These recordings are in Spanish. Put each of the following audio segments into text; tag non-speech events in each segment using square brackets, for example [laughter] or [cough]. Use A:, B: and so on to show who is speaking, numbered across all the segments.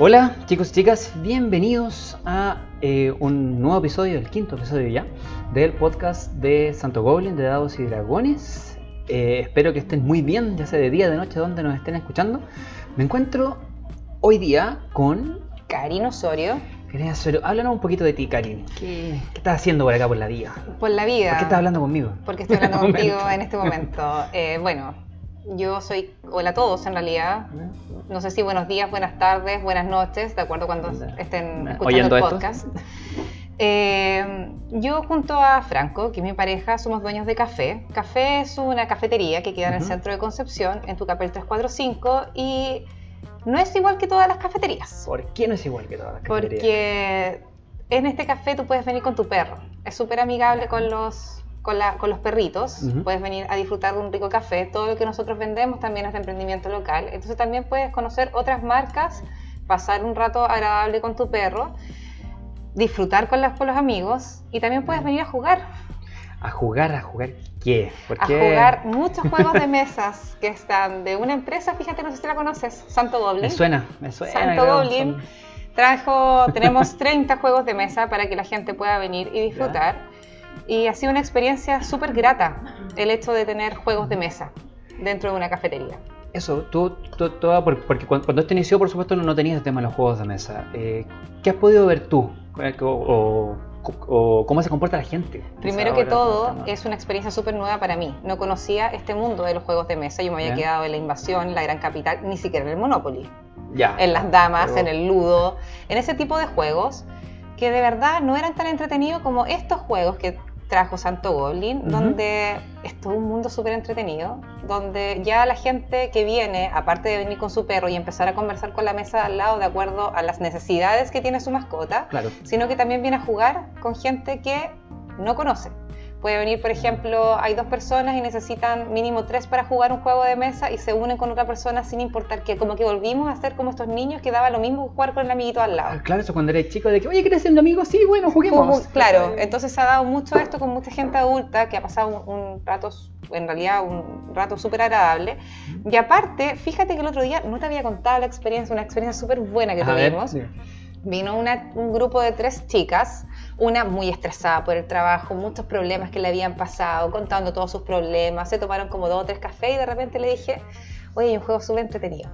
A: Hola chicos y chicas, bienvenidos a eh, un nuevo episodio, el quinto episodio ya, del podcast de Santo Goblin de Dados y Dragones. Eh, espero que estén muy bien, ya sea de día, de noche, donde nos estén escuchando. Me encuentro hoy día con...
B: Karin Osorio.
A: Karina Osorio, háblanos un poquito de ti, Karin. ¿Qué, qué estás haciendo por acá por la vida?
B: Por la vida.
A: ¿Por qué estás hablando conmigo?
B: Porque estoy hablando [laughs] contigo en este momento. Eh, bueno, yo soy, hola a todos en realidad. No sé si buenos días, buenas tardes, buenas noches, de acuerdo cuando estén escuchando
A: Oyendo
B: el
A: esto.
B: podcast. Eh, yo junto a Franco, que es mi pareja, somos dueños de Café. Café es una cafetería que queda en el centro de Concepción, en Tucapel 345, y no es igual que todas las cafeterías.
A: ¿Por qué no es igual que todas las cafeterías?
B: Porque en este café tú puedes venir con tu perro. Es súper amigable con los, con, la- con los perritos. Puedes venir a disfrutar de un rico café. Todo lo que nosotros vendemos también es de emprendimiento local. Entonces también puedes conocer otras marcas, pasar un rato agradable con tu perro, disfrutar con, las, con los amigos y también puedes venir a jugar.
A: ¿A jugar? ¿A jugar qué? ¿Por
B: A jugar muchos [laughs] juegos de mesas que están de una empresa, fíjate, no sé si la conoces, Santo Goblin.
A: Me suena, me suena.
B: Santo
A: son-
B: trajo, tenemos [laughs] 30 juegos de mesa para que la gente pueda venir y disfrutar. Y ha sido una experiencia súper grata el hecho de tener juegos de mesa dentro de una cafetería.
A: Eso, tú, tú- tú- por- porque cuando, esto inició, por supuesto, no, no tenías el tema de los juegos de mesa. Eh, ¿Qué has podido ver tú? O, o- o cómo se comporta la gente?
B: Primero que todo, es una experiencia súper nueva para mí. No conocía este mundo de los juegos de mesa. Yo me había quedado en la invasión, en la gran capital, ni siquiera en el Monopoly.
A: Ya.
B: en las damas,
A: Pero-
B: en el ludo, en ese tipo de juegos que de verdad no eran tan entretenidos como estos juegos que trajo Santo Goblin, donde es todo un mundo súper entretenido, donde ya la gente que viene, aparte de venir con su perro y empezar a conversar con la mesa de al lado de acuerdo a las necesidades que tiene su mascota,
A: Claro.
B: sino que también viene a jugar con gente que no conoce. Puede venir, por ejemplo, hay dos personas y necesitan mínimo tres para jugar un juego de mesa y se unen con otra persona sin importar que como que volvimos a ser como estos niños que daba lo mismo jugar con el amiguito al lado.
A: Ah, Claro, eso cuando eres chico, de que, oye, ¿quieres ser mi amigo? Sí, bueno, juguemos.
B: Claro, [laughs] entonces se ha dado mucho esto con mucha gente adulta que ha pasado un, un rato, en realidad un rato súper agradable. Y aparte, fíjate que el otro día no te había contado la experiencia, una experiencia súper buena que
A: A ver,
B: tuvimos.
A: sí.
B: Vino una- un grupo de tres chicas, una muy estresada por el trabajo, muchos problemas que le habían pasado, contando todos sus problemas, se tomaron como dos o tres cafés y de repente le dije, oye, hay un juego súper entretenido.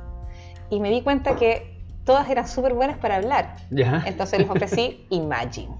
B: Y me di cuenta que todas eran súper buenas para hablar.
A: Ya.
B: Entonces les ofrecí Imagine,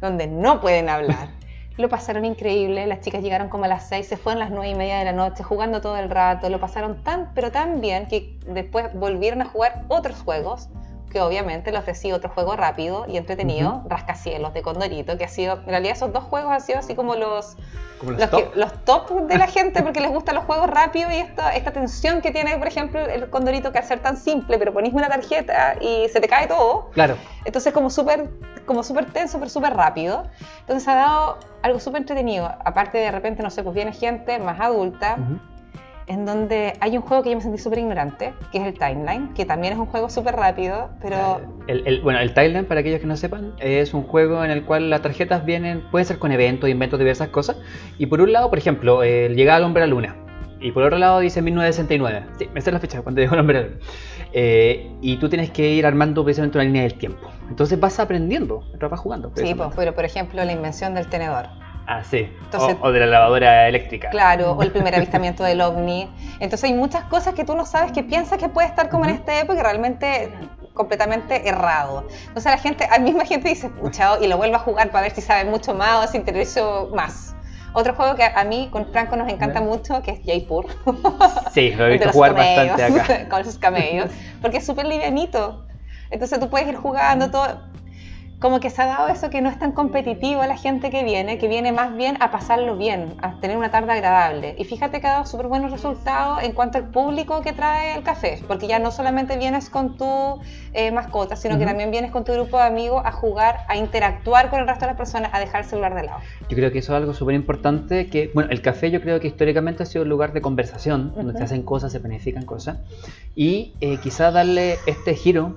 B: donde no pueden hablar. Lo pasaron increíble, las chicas llegaron como a las 6, se fueron a las 9 y media de la noche jugando todo el rato, lo pasaron tan, pero tan bien que después volvieron a jugar otros juegos, que obviamente le ofrecí otro juego rápido y entretenido, Rascacielos de Condorito, que ha sido, en realidad esos dos juegos han sido así como los,
A: Como los
B: los,
A: top.
B: que- los top de la gente porque les gustan los juegos rápidos y esta, esta tensión que tiene, por ejemplo, el Condorito que al ser tan simple, pero ponís una tarjeta y se te cae todo.
A: Claro.
B: Entonces como súper como súper tenso, pero súper rápido. Entonces ha dado algo súper entretenido. Aparte de repente, no sé, pues viene gente más adulta. En donde hay un juego que yo me sentí súper ignorante, que es el Timeline, que también es un juego súper rápido, pero...
A: El, el- bueno, el Timeline, para aquellos que no sepan, es un juego en el cual las tarjetas vienen, pueden ser con eventos, inventos, diversas cosas. Y por un lado, por ejemplo, eh, llega al hombre a la luna. Y por otro lado dice 1969. Sí, me sé la fecha cuando llegó el hombre a la luna. Eh, y tú tienes que ir armando precisamente una línea del tiempo. Entonces vas aprendiendo, vas jugando.
B: Sí, pues, pero por ejemplo la invención del tenedor.
A: Ah, sí.
B: Entonces-
A: o, o de la lavadora eléctrica.
B: Claro, o el primer [laughs] avistamiento del ovni. Entonces hay muchas cosas que tú no sabes que piensas que puede estar como en esta época y realmente completamente errado. Entonces la gente, la misma gente dice, pucha, y lo vuelve a jugar para ver si sabe mucho más o se interesó más. Otro juego que a mí con Franco nos encanta mucho, que es Jaipur. [laughs]
A: Sí, lo he visto jugar
B: camellos,
A: bastante acá. [laughs]
B: con los camellos, porque es súper livianito. Entonces tú puedes ir jugando todo. Como que se ha dado eso que no es tan competitivo a la gente que viene, que viene más bien a pasarlo bien, a tener una tarde agradable. Y fíjate que ha dado súper buenos resultados en cuanto al público que trae el café, porque ya no solamente vienes con tu eh, mascota, sino que
A: Ujú.
B: también vienes con tu grupo de amigos a jugar, a interactuar con el resto de las personas, a dejar el celular de lado.
A: Yo creo que eso es algo súper importante, que, bueno, el café yo creo que históricamente ha sido un lugar de conversación, donde
B: Ujú.
A: se hacen cosas, se planifican cosas, y eh, quizá darle este giro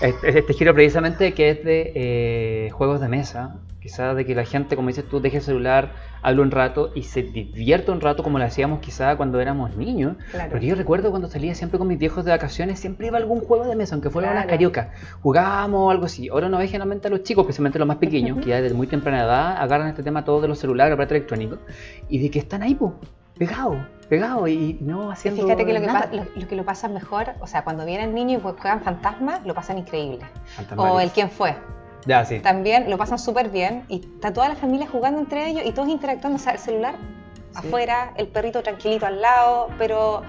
A: Este, este giro precisamente que es de eh, juegos de mesa, quizás de que la gente, como dices tú, deje el celular, hable un rato y se divierta un rato como lo hacíamos quizás cuando éramos niños.
B: Claro.
A: Porque yo recuerdo cuando salía siempre con mis viejos de vacaciones, siempre iba a algún juego de mesa, aunque fuera una
B: Claro.
A: carioca. Jugábamos o algo así. Ahora no ves generalmente a los chicos, especialmente los más pequeños, que ya desde muy temprana edad agarran este tema todos de los celulares, aparatos electrónicos, y de que están ahí, po, pegados, pegados y no haciendo
B: Fíjate que lo que,
A: nada.
B: pa- lo, lo que lo pasan mejor, o sea, cuando vienen niños y juegan fantasmas, lo pasan increíble. O el quién fue.
A: Ya, sí.
B: También lo pasan súper bien y está toda la familia jugando entre ellos y todos interactuando. O sea, el celular
A: Sí.
B: afuera, el perrito tranquilito al lado, pero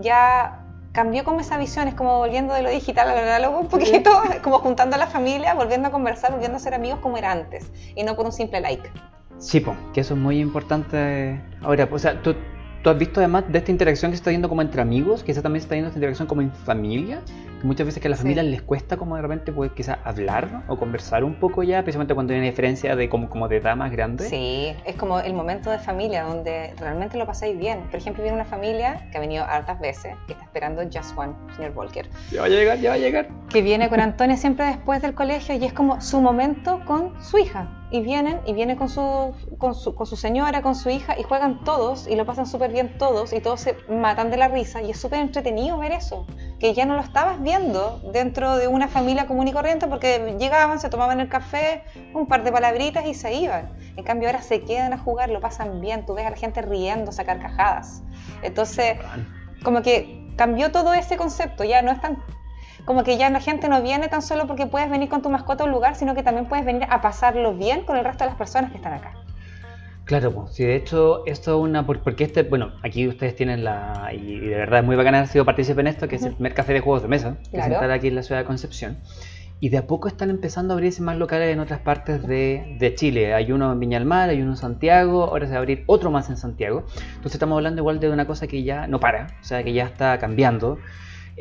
B: ya cambió como esa visión, es como volviendo de lo digital a lo análogo un poquito, [laughs] como juntando a la familia, volviendo a conversar, volviendo a ser amigos como era antes y no por un simple like.
A: Sí, po, que eso es muy importante. Ahora, o sea, ¿tú, tú has visto además de esta interacción que se está viendo como entre amigos, quizás también se está viendo esta interacción como en familia, muchas veces que a las
B: Sí.
A: familias les cuesta como de repente pues quizás hablar o conversar un poco ya, especialmente cuando hay una diferencia de como, como de edad más grande.
B: Sí, es como el momento de familia donde realmente lo pasáis bien. Por ejemplo, viene una familia que ha venido hartas veces, que está esperando Just One, señor Volker.
A: Ya va a llegar, ya va a llegar.
B: que viene con Antonia siempre después del colegio y es como su momento con su hija. Y vienen, y viene con su, con su, con su señora, con su hija, y juegan todos, y lo pasan súper bien todos, y todos se matan de la risa, y es súper entretenido ver eso, que ya no lo estabas viendo dentro de una familia común y corriente, porque llegaban, se tomaban el café, un par de palabritas y se iban. En cambio ahora se quedan a jugar, lo pasan bien, tú ves a la gente riendo, a carcajadas. Entonces, como que cambió todo ese concepto, ya no es tan como que ya la gente no viene tan solo porque puedes venir con tu mascota a un lugar, sino que también puedes venir a pasarlo bien con el resto de las personas que están acá.
A: Claro, pues, sí, de hecho, esto es una. por- Porque este, bueno, aquí ustedes tienen la. Y de verdad es muy bacán haber sido partícipe en esto, que es el primer café de juegos de mesa, que se
B: Claro.
A: instala aquí en la ciudad de Concepción. Y de a poco están empezando a abrirse más locales en otras partes de, de Chile. Hay uno en Viña del Mar, hay uno en Santiago, ahora se va a abrir otro más en Santiago. Entonces estamos hablando igual de una cosa que ya no para, o sea, que ya está cambiando.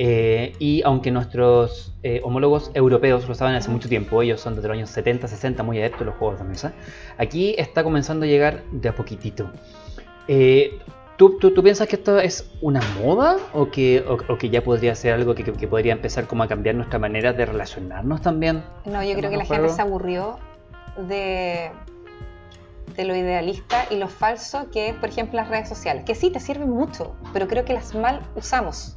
A: Eh, y aunque nuestros eh, homólogos europeos lo saben hace mucho tiempo, ellos son desde los años 70, 60 muy adeptos a los juegos de mesa, aquí está comenzando a llegar de a poquitito. Eh, ¿tú, tú, tú piensas que esto es una moda o que, o, o que ya podría ser algo que, que- que podría empezar como a cambiar nuestra manera de relacionarnos también?
B: No, yo
A: ¿Con
B: creo que la gente se aburrió de, de lo idealista y lo falso que es, por ejemplo, las redes sociales, que sí te sirven mucho, pero creo que las mal usamos.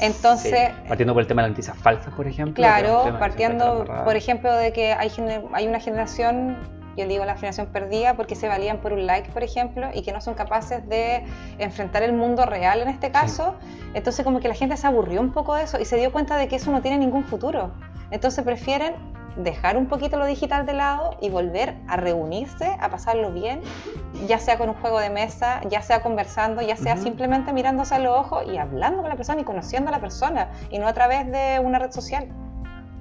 B: Entonces,
A: Sí, partiendo por el tema de las noticias falsas, por ejemplo.
B: Claro, partiendo, por ejemplo, de que hay, hay una generación, yo digo la generación perdida, porque se valían por un like, por ejemplo, y que no son capaces de enfrentar el mundo real en este caso. Entonces, como que la gente se aburrió un poco de eso y se dio cuenta de que eso no tiene ningún futuro. Entonces, prefieren dejar un poquito lo digital de lado y volver a reunirse, a pasarlo bien, ya sea con un juego de mesa, ya sea conversando, ya sea simplemente mirándose a los ojos y hablando con la persona y conociendo a la persona, y no a través de una red social.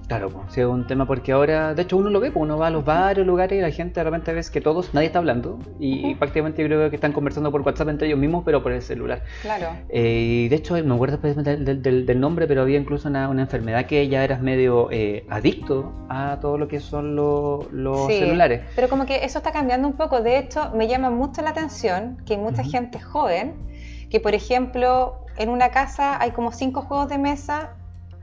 A: Claro, pues, sí, es un tema porque ahora, de hecho uno lo ve, pues, uno va a los varios lugares y la gente de repente ves que todos, nadie está hablando y
B: Ujú.
A: prácticamente yo creo que están conversando por WhatsApp entre ellos mismos, pero por el celular.
B: Claro.
A: Eh, y de hecho, me acuerdo del, del- del nombre, pero había incluso una, una enfermedad que ya eras medio eh, adicto a todo lo que son lo- los
B: Sí,
A: celulares.
B: Pero como que eso está cambiando un poco. De hecho, me llama mucho la atención que hay mucha gente joven que, por ejemplo, en una casa hay como cinco juegos de mesa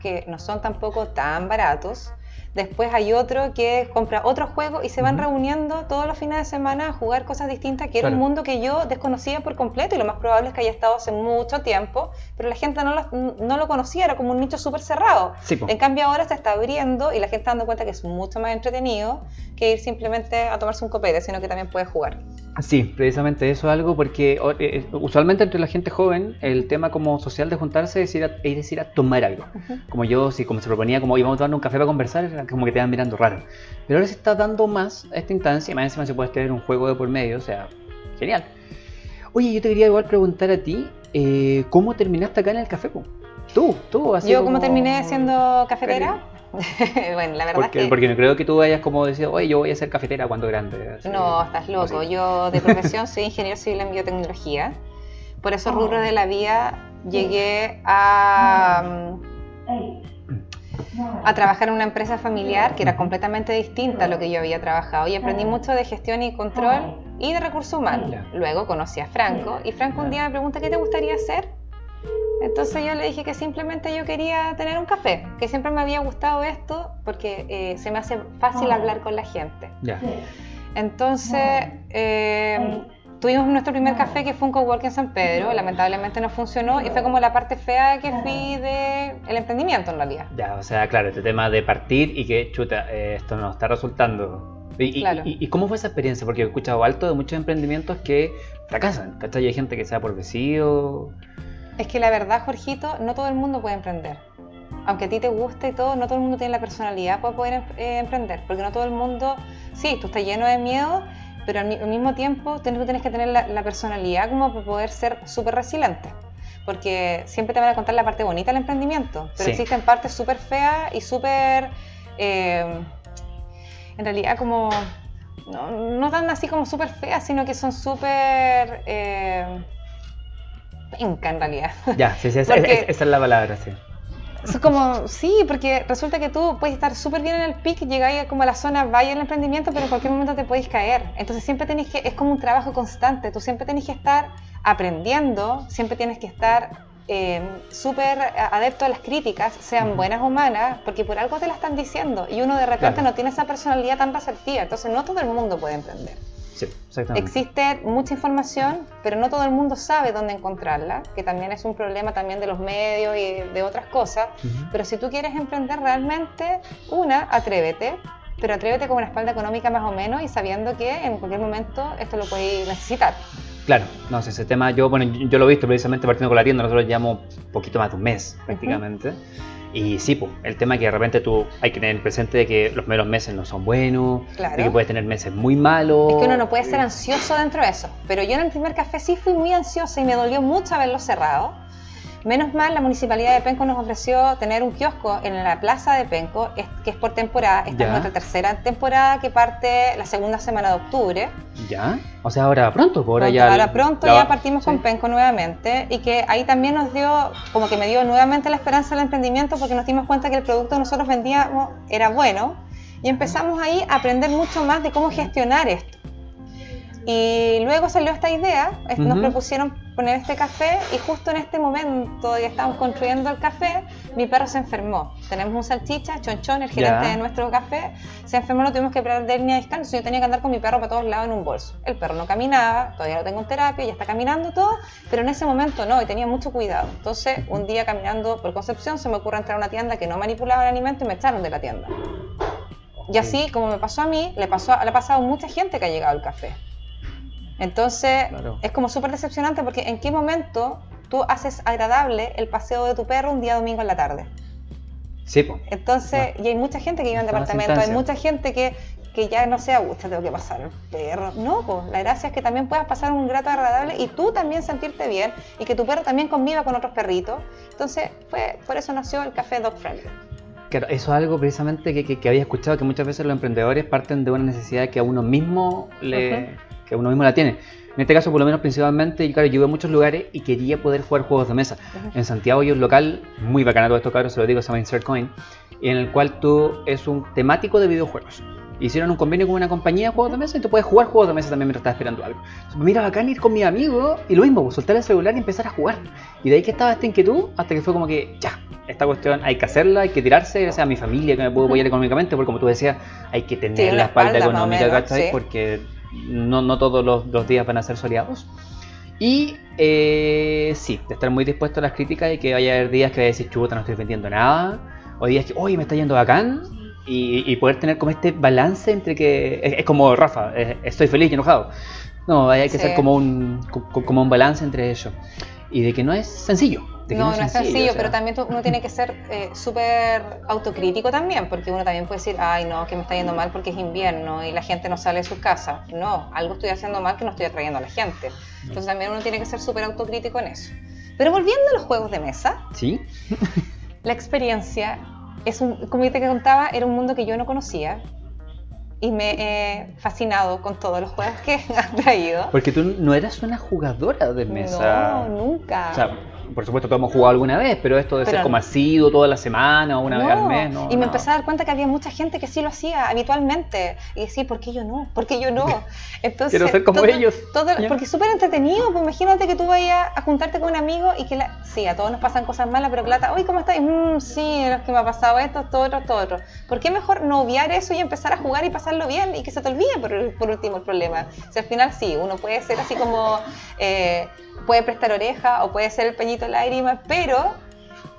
B: que no son tampoco tan baratos. Después hay otro que compra otro juego y se van
A: Ujú.
B: reuniendo todos los fines de semana a jugar cosas distintas, que era un
A: Claro.
B: mundo que yo desconocía por completo y lo más probable es que haya estado hace mucho tiempo, pero la gente no lo, no lo conocía, era como un nicho súper cerrado.
A: Sí.
B: En cambio ahora se está abriendo y la gente está dando cuenta que es mucho más entretenido que ir simplemente a tomarse un copete, sino que también puedes jugar.
A: Sí, precisamente eso es algo porque o- eh, usualmente entre la gente joven el tema como social de juntarse es ir a, es ir a tomar algo. Como yo, si como se proponía, como íbamos a tomar un café para conversar, era como que te iban mirando raro. Pero ahora se está dando más a esta instancia, y más encima se puede tener un juego de por medio, o sea, genial. Oye, yo te quería igual preguntar a ti, eh, ¿cómo terminaste acá en el café? po? Tú, tú, así
B: Yo como terminé siendo cafetera, [laughs] bueno, la verdad
A: Porque,
B: es que...
A: porque no creo que tú vayas como decir, oye, yo voy a ser cafetera cuando grande. así,
B: No, estás loco.
A: así.
B: Yo de profesión soy ingeniero civil en biotecnología. Por esos
A: Oh.
B: rubros de la vida llegué a, a trabajar en una empresa familiar que era completamente distinta a lo que yo había trabajado. Y aprendí mucho de gestión y control y de recursos humanos. Luego conocí a Franco y Franco un día me pregunta, ¿qué te gustaría hacer? Entonces yo le dije que simplemente yo quería tener un café, que siempre me había gustado esto porque eh, se me hace fácil hablar con la gente. Entonces eh, tuvimos nuestro primer café que fue un coworking en San Pedro, lamentablemente no funcionó y fue como la parte fea que fui de el emprendimiento en realidad.
A: Ya, o sea, claro, este tema de partir y que, chuta, eh, esto no está resultando. Y,
B: Claro.
A: y- y cómo fue esa experiencia? Porque he escuchado alto de muchos emprendimientos que fracasan, ¿cachai? Hay gente que sea por vecino.
B: Es que la verdad, Jorgito, no todo el mundo puede emprender. Aunque a ti te guste y todo, no todo el mundo tiene la personalidad para poder eh, emprender. Porque no todo el mundo, sí, tú estás lleno de miedo, pero al, mi- al mismo tiempo tú tienes que tener la, la personalidad como para poder ser súper resiliente. Porque siempre te van a contar la parte bonita del emprendimiento, pero
A: Sí.
B: existen partes súper feas y súper, eh, en realidad como, no, no tan así como súper feas, sino que son súper... Eh, penca en realidad.
A: Ya, sí, sí, [laughs] esa,
B: Porque-
A: esa- esa es la palabra, sí.
B: Es como, sí, porque resulta que tú puedes estar súper bien en el pic, llegáis como a la zona valle del emprendimiento, pero en cualquier momento te podéis caer. Entonces siempre tenéis que, es como un trabajo constante, tú siempre tenés que estar aprendiendo, siempre tienes que estar eh, súper adepto a las críticas, sean buenas o malas, porque por algo te la están diciendo y uno de repente
A: Claro.
B: no tiene esa personalidad tan receptiva, entonces no todo el mundo puede emprender.
A: Sí, exactamente.
B: Existe mucha información, pero no todo el mundo sabe dónde encontrarla, que también es un problema también de los medios y de otras cosas. Pero si tú quieres emprender realmente, una, atrévete, pero atrévete con una espalda económica más o menos y sabiendo que en cualquier momento esto lo puedes necesitar.
A: Claro, no sé, ese tema, yo, bueno, yo, yo lo he visto precisamente partiendo con la tienda, nosotros llevamos un poquito más de un mes prácticamente. Y sí, pues, el tema es que de repente tú hay que tener presente de que los primeros meses no son buenos,
B: Claro.
A: de que puedes tener meses muy malos.
B: Es que uno no puede ser ansioso dentro de eso. Pero yo en el primer café sí fui muy ansiosa y me dolió mucho haberlo cerrado. Menos mal, la municipalidad de Penco nos ofreció tener un kiosco en la plaza de Penco, que es por temporada. Esta
A: Ya.
B: es nuestra tercera temporada que parte la segunda semana de octubre.
A: ¿Ya? O sea, ahora pronto, pues ahora
B: Pronto,
A: ya...
B: ahora pronto
A: la-
B: ya partimos
A: sí.
B: con Penco nuevamente y que ahí también nos dio, como que me dio nuevamente la esperanza del emprendimiento porque nos dimos cuenta que el producto que nosotros vendíamos era bueno y empezamos ahí a aprender mucho más de cómo gestionar esto. Y luego salió esta idea, es- nos
A: Ujú.
B: propusieron poner este café y justo en este momento que estábamos construyendo el café, mi perro se enfermó. Tenemos un salchicha, Chonchón, el gerente
A: Ya.
B: de nuestro café, se enfermó, lo tuvimos que operar de línea discal, entonces yo tenía que andar con mi perro para todos lados en un bolso. El perro no caminaba, todavía lo tengo en terapia, ya está caminando todo, pero en ese momento no, y tenía mucho cuidado. Entonces, un día caminando por Concepción, se me ocurre entrar a una tienda que no manipulaba el alimento y me echaron de la tienda. Y así, como me pasó a mí, le, pasó, le ha pasado a mucha gente que ha llegado al café. Entonces,
A: Claro.
B: es como súper decepcionante porque en qué momento tú haces agradable el paseo de tu perro un día domingo en la tarde.
A: Sí, pues.
B: Entonces, y hay mucha gente que vive en
A: Todas las
B: departamento, hay mucha gente que, que ya no se gusta, tengo que pasar el perro. No, pues la gracia es que también puedas pasar un grato agradable y tú también sentirte bien y que tu perro también conviva con otros perritos. Entonces, fue, por eso nació el café Dog Friendly.
A: Claro, eso es algo precisamente que, que- que había escuchado que muchas veces los emprendedores parten de una necesidad que a uno mismo le, que uno mismo la tiene. En este caso, por lo menos principalmente, claro, yo iba a muchos lugares y quería poder jugar juegos de mesa. En Santiago hay un local muy bacana todo esto, claro, se lo digo, se llama Insert Coin, en el cual tú es un temático de videojuegos. Hicieron un convenio con una compañía de juegos de mesa y tú puedes jugar juegos de mesa también mientras estás esperando algo. Entonces, Mira, bacán ir con mi amigo y lo mismo, pues, soltar el celular y empezar a jugar. Y de ahí que estaba esta inquietud hasta que fue como que, ya, esta cuestión hay que hacerla, hay que tirarse, ya sea mi familia que me puedo apoyar económicamente, porque como tú decías, hay que tener
B: Sí,
A: la espalda,
B: espalda,
A: económica,
B: menos, sí.
A: Porque no, no todos los, los días van a ser soleados. Y eh, sí, de estar muy dispuesto a las críticas y que vaya a haber días que vaya a decir, chuta, no estoy vendiendo nada. O días que, oye, me está yendo bacán. Y, y poder tener como este balance entre que. Es, es como Rafa, eh, estoy feliz y enojado. No, hay que
B: Sí.
A: ser como un, co- como un balance entre ellos. Y de que no es sencillo. de que
B: No, no es sencillo,
A: o sea,
B: pero también uno tiene que ser eh, súper autocrítico también, porque uno también puede decir, ay, no, que me está yendo mal porque es invierno y la gente no sale de sus casas. No, algo estoy haciendo mal que no estoy atrayendo a la gente. Entonces también uno tiene que ser súper autocrítico en eso. Pero volviendo a los juegos de mesa,
A: Sí,
B: la experiencia es un, como te contaba, era un mundo que yo no conocía y me he fascinado con todos los juegos que [laughs] han traído.
A: porque tú no eras una jugadora de mesa.
B: No, nunca.
A: O sea, por supuesto todos hemos jugado alguna vez, pero esto de
B: Pero
A: ser como
B: no.
A: asiduo toda la semana o una vez al mes, no.
B: y me empecé a dar cuenta que había mucha gente que sí lo hacía habitualmente. Y decía, ¿por qué yo no? ¿Por qué yo no? [laughs] Entonces,
A: Quiero ser como
B: todo-
A: ellos.
B: todo- porque es súper entretenido. Pues imagínate que tú vayas a juntarte con un amigo y que la, sí, a todos nos pasan cosas malas, pero la, oye, ¿cómo estás? Mm, sí, es que me ha pasado esto, esto, otro, esto, otro. ¿Por qué mejor no obviar eso y empezar a jugar y pasarlo bien y que se te olvide por, por último el problema? Si al final sí, uno puede ser así como, eh, puede prestar oreja o puede ser el peñito de lágrimas, pero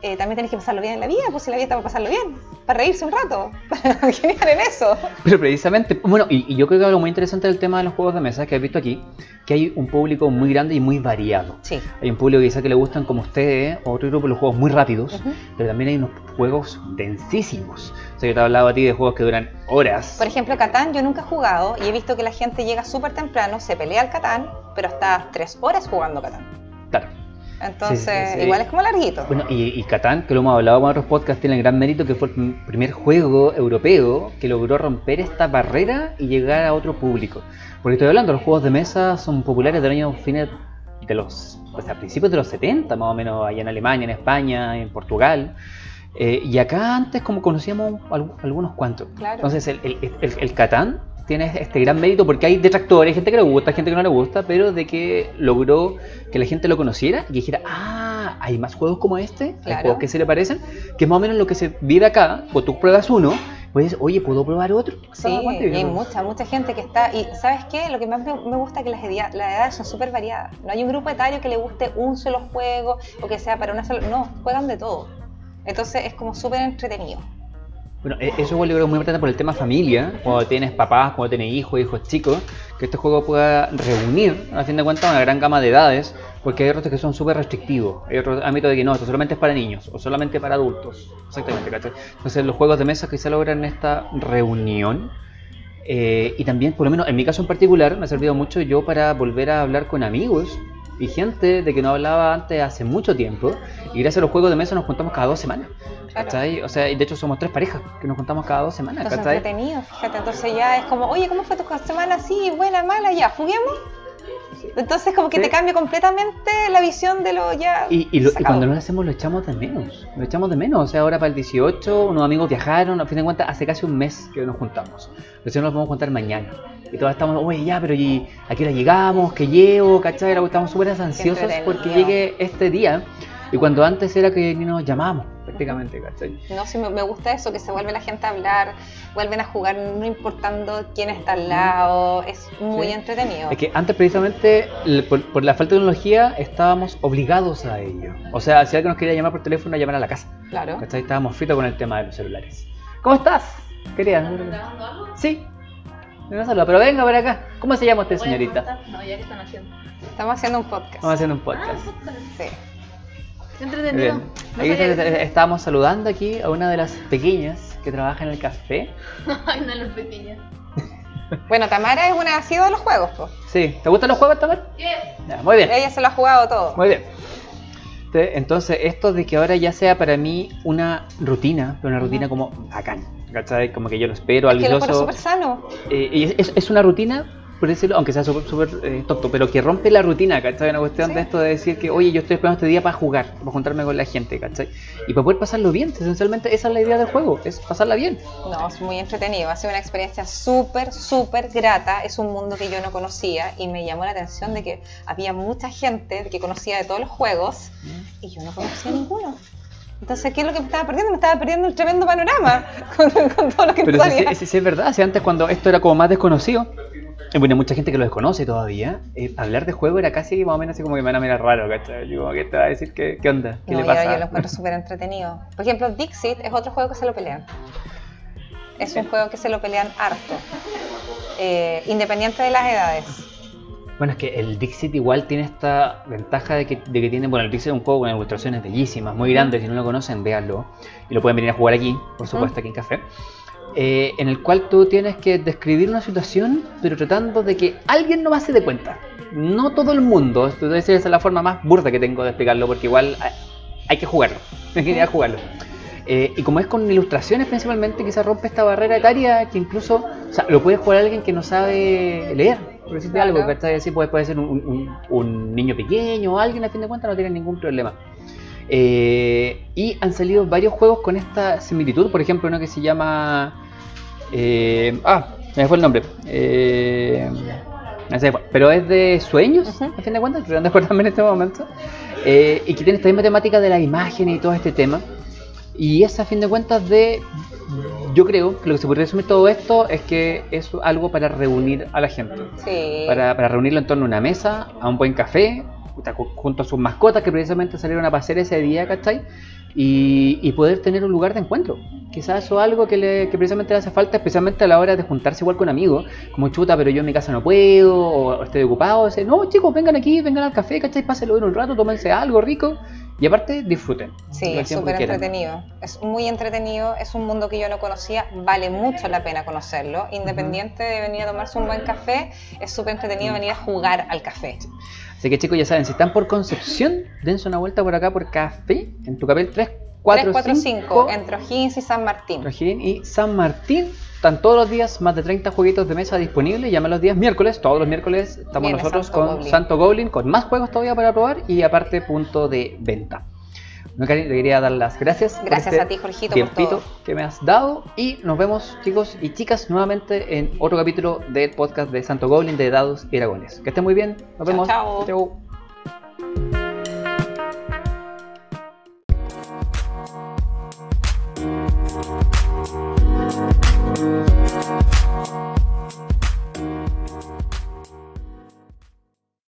B: eh, también tenés que pasarlo bien en la vida, pues si la vida está para pasarlo bien, para reírse un rato, [laughs] para genial en eso.
A: Pero precisamente, bueno, y, y yo creo que algo muy interesante del tema de los juegos de mesa que has visto aquí, que hay un público muy grande y muy variado.
B: Sí.
A: Hay un público quizá que le gustan como ustedes, otro grupo los juegos muy rápidos, pero también hay unos juegos densísimos. O sea, yo te he hablado a ti de juegos que duran horas.
B: Por ejemplo, Catán yo nunca he jugado y he visto que la gente llega súper temprano, se pelea al Catán, pero está tres horas jugando Catán.
A: Claro.
B: Entonces,
A: Sí, sí, sí.
B: igual es como larguito.
A: Bueno, y, y Catán, que lo hemos hablado en otros podcasts, tiene el gran mérito que fue el prim- primer juego europeo que logró romper esta barrera y llegar a otro público. Porque estoy hablando, los juegos de mesa son populares del año fines de los, o sea, principios de los 70, más o menos, allá en Alemania, en España, en Portugal. Eh, y acá antes como conocíamos al- algunos cuantos.
B: Claro.
A: Entonces el, el, el- el Catán tiene este gran mérito porque hay detractores, hay gente que le gusta, gente que no le gusta, pero de que logró que la gente lo conociera y dijera, ah, hay más juegos como este, hay
B: Claro.
A: juegos que se le parecen, que es más o menos lo que se vive acá, cuando tú pruebas uno, pues oye, ¿puedo probar otro?
B: Sí,
A: Ah, aguante,
B: y hay mucha, mucha gente que está. Y ¿sabes qué? Lo que más me, gusta es que las edades son súper variadas. No hay un grupo etario que le guste un solo juego o que sea para una sola. No, juegan de todo. Entonces es como súper entretenido.
A: Bueno, e- eso igual yo creo muy importante por el tema familia, cuando tienes papás, cuando tienes hijos, hijos chicos, que este juego pueda reunir, a fin de cuentas, una gran gama de edades, porque hay otros que son súper restrictivos, hay otros ámbitos de que no, esto solamente es para niños, o solamente para adultos, exactamente, ¿cachai? Entonces los juegos de mesa que se logran esta reunión, eh, y también, por lo menos en mi caso en particular, me ha servido mucho yo para volver a hablar con amigos y gente de que no hablaba antes hace mucho tiempo, y gracias a los juegos de mesa nos juntamos cada dos semanas.
B: Claro.
A: ¿Cachai? O sea, y de hecho somos tres parejas que nos juntamos cada dos semanas,
B: Entonces
A: ¿cachai?
B: entretenido, fíjate. Entonces ya es como, oye, ¿cómo fue tu semana? Sí, buena, mala, ya, juguemos. Entonces como que
A: Sí.
B: te cambia completamente la visión de lo ya.
A: Y, y lo- y cuando no lo hacemos lo echamos de menos, lo echamos de menos. O sea, ahora para el 18 unos amigos viajaron, a fin de cuentas hace casi un mes que nos juntamos. Recién nos vamos a juntar mañana. Y todos estamos, oye, ya, pero ¿y a qué hora llegamos? ¿Qué llevo? ¿Cachai? Estamos súper ansiosos porque llegue este día. Y cuando antes era que ni nos llamábamos, prácticamente, ¿cachai?
B: No, sí, me, gusta eso, que se vuelve la gente a hablar, vuelven a jugar, no importando quién está al lado, es muy
A: Sí.
B: entretenido.
A: Es que antes precisamente por, por la falta de tecnología estábamos obligados a ello. O sea, si alguien nos quería llamar por teléfono, llamar a la casa.
B: Claro.
A: ¿Cachai? Estábamos fritos con el tema de los celulares. ¿Cómo estás? Querida.
C: grabando algo?
A: Sí. Me saluda, pero venga para acá. ¿Cómo se llama usted, señorita?
C: No, ya que están haciendo.
B: Estamos haciendo un podcast.
A: Vamos haciendo un
C: Ah,
A: podcast.
C: podcast.
B: Sí.
C: Entretenido.
A: bien.
C: No
A: Ahí
C: que-
A: estábamos saludando aquí a una de las pequeñas que trabaja en el café. [laughs]
C: Ay, una de las pequeñas. [laughs]
B: Bueno, Tamara es una así de los juegos, pues.
A: Sí. ¿Te gustan los juegos, Tamar?
C: Yes.
A: Ya, muy bien.
B: Ella se lo ha jugado todo.
A: Muy bien. Entonces, esto de que ahora ya sea para mí una rutina, pero una rutina como bacán, ¿cachai? Como que yo lo espero,
B: Es que encuentro
A: ansioso.
B: súper sano.
A: Eh, es, es una rutina, por decirlo, aunque sea súper súper, eh, tonto, pero que rompe la rutina, ¿cachai? Una cuestión
B: Sí.
A: de esto de decir que, oye, yo estoy esperando este día para jugar, para juntarme con la gente, ¿cachai? Y para poder pasarlo bien, esencialmente esa es la idea del juego, es pasarla bien.
B: No, es muy entretenido. Ha sido una experiencia súper, súper grata. Es un mundo que yo no conocía y me llamó la atención de que había mucha gente que conocía de todos los juegos y yo no conocía ninguno. Entonces, ¿qué es lo que me estaba perdiendo? Me estaba perdiendo un tremendo panorama [laughs] con, con todo lo que
A: Pero
B: no
A: sí, sí, es verdad, si antes cuando esto era como más desconocido, y bueno, mucha gente que lo desconoce todavía, eh, hablar de juego era casi más o menos así como que me van a mirar raro, ¿cachai? Yo que te va a decir, ¿qué, qué onda? ¿Qué
B: No,
A: le
B: yo-
A: pasa?
B: Yo, lo encuentro súper entretenido. Por ejemplo, Dixit es otro juego que se lo pelean. Es un juego que se lo pelean harto. Eh, independiente de las edades.
A: Bueno, es que el Dixit igual tiene esta ventaja de que, de que tiene, bueno, el Dixit es un juego con ilustraciones bellísimas, muy grandes, si no lo conocen, véanlo. Y lo pueden venir a jugar aquí, por supuesto, aquí en Café. Eh, en el cual tú tienes que describir una situación, pero tratando de que alguien no se dé cuenta. No todo el mundo, esa es la forma más burda que tengo de explicarlo, porque igual hay, hay que jugarlo, [laughs] hay que ir a jugarlo. Eh, y como es con ilustraciones principalmente, quizás rompe esta barrera etaria que incluso, o sea, lo puede jugar alguien que no sabe leer,
B: Claro.
A: algo, ¿cachai? Así puede, puede ser un, un- un niño pequeño o alguien, a fin de cuentas, no tiene ningún problema. Eh, y han salido varios juegos con esta similitud. Por ejemplo, uno que se llama. eh, ah, me fue el nombre. Eh, no sé, pero es de sueños, a fin de cuentas, tratando de acordarme en este momento. Y que tiene esta misma temática de la imagen y todo este tema. Y es a fin de cuentas de. Yo creo que lo que se podría resumir todo esto es que es algo para reunir a la gente.
B: Sí.
A: Para, para reunirlo en torno a una mesa, a un buen café, junto a sus mascotas que precisamente salieron a pasear ese día, ¿cachai? Y, y poder tener un lugar de encuentro. Quizás eso es algo que, le, que precisamente le hace falta, especialmente a la hora de juntarse igual con amigos, como chuta, pero yo en mi casa no puedo, o estoy ocupado. Dice, no, chicos, vengan aquí, vengan al café, ¿cachai? Pásenlo bien un rato, tómense algo rico y aparte disfruten.
B: Sí, es súper entretenido. Es muy entretenido, es un mundo que yo no conocía, vale mucho la pena conocerlo. Independiente de venir a tomarse un buen café, es súper entretenido venir a jugar al café.
A: Así que chicos, ya saben, si están por Concepción, dense una vuelta por acá por café, en tu papel 345
B: 345 entre O'Higgins y San Martín.
A: Trajín y San Martín. Están todos los días más de 30 jueguitos de mesa disponibles. Llamen los días miércoles. Todos los miércoles estamos
B: Viene
A: nosotros
B: Santo
A: con
B: Goblin.
A: Santo Goblin, con más juegos todavía para probar y aparte punto de venta. No, le quería dar las gracias. por
B: Gracias
A: este
B: a ti, Jorgito, por
A: tiempito
B: todo.
A: que me has dado. Y nos vemos, chicos y chicas, nuevamente en otro capítulo del podcast de Santo Goblin de Dados y Dragones. Que estén muy bien. Nos
B: Chao,
A: vemos.
B: chao.
A: Chau.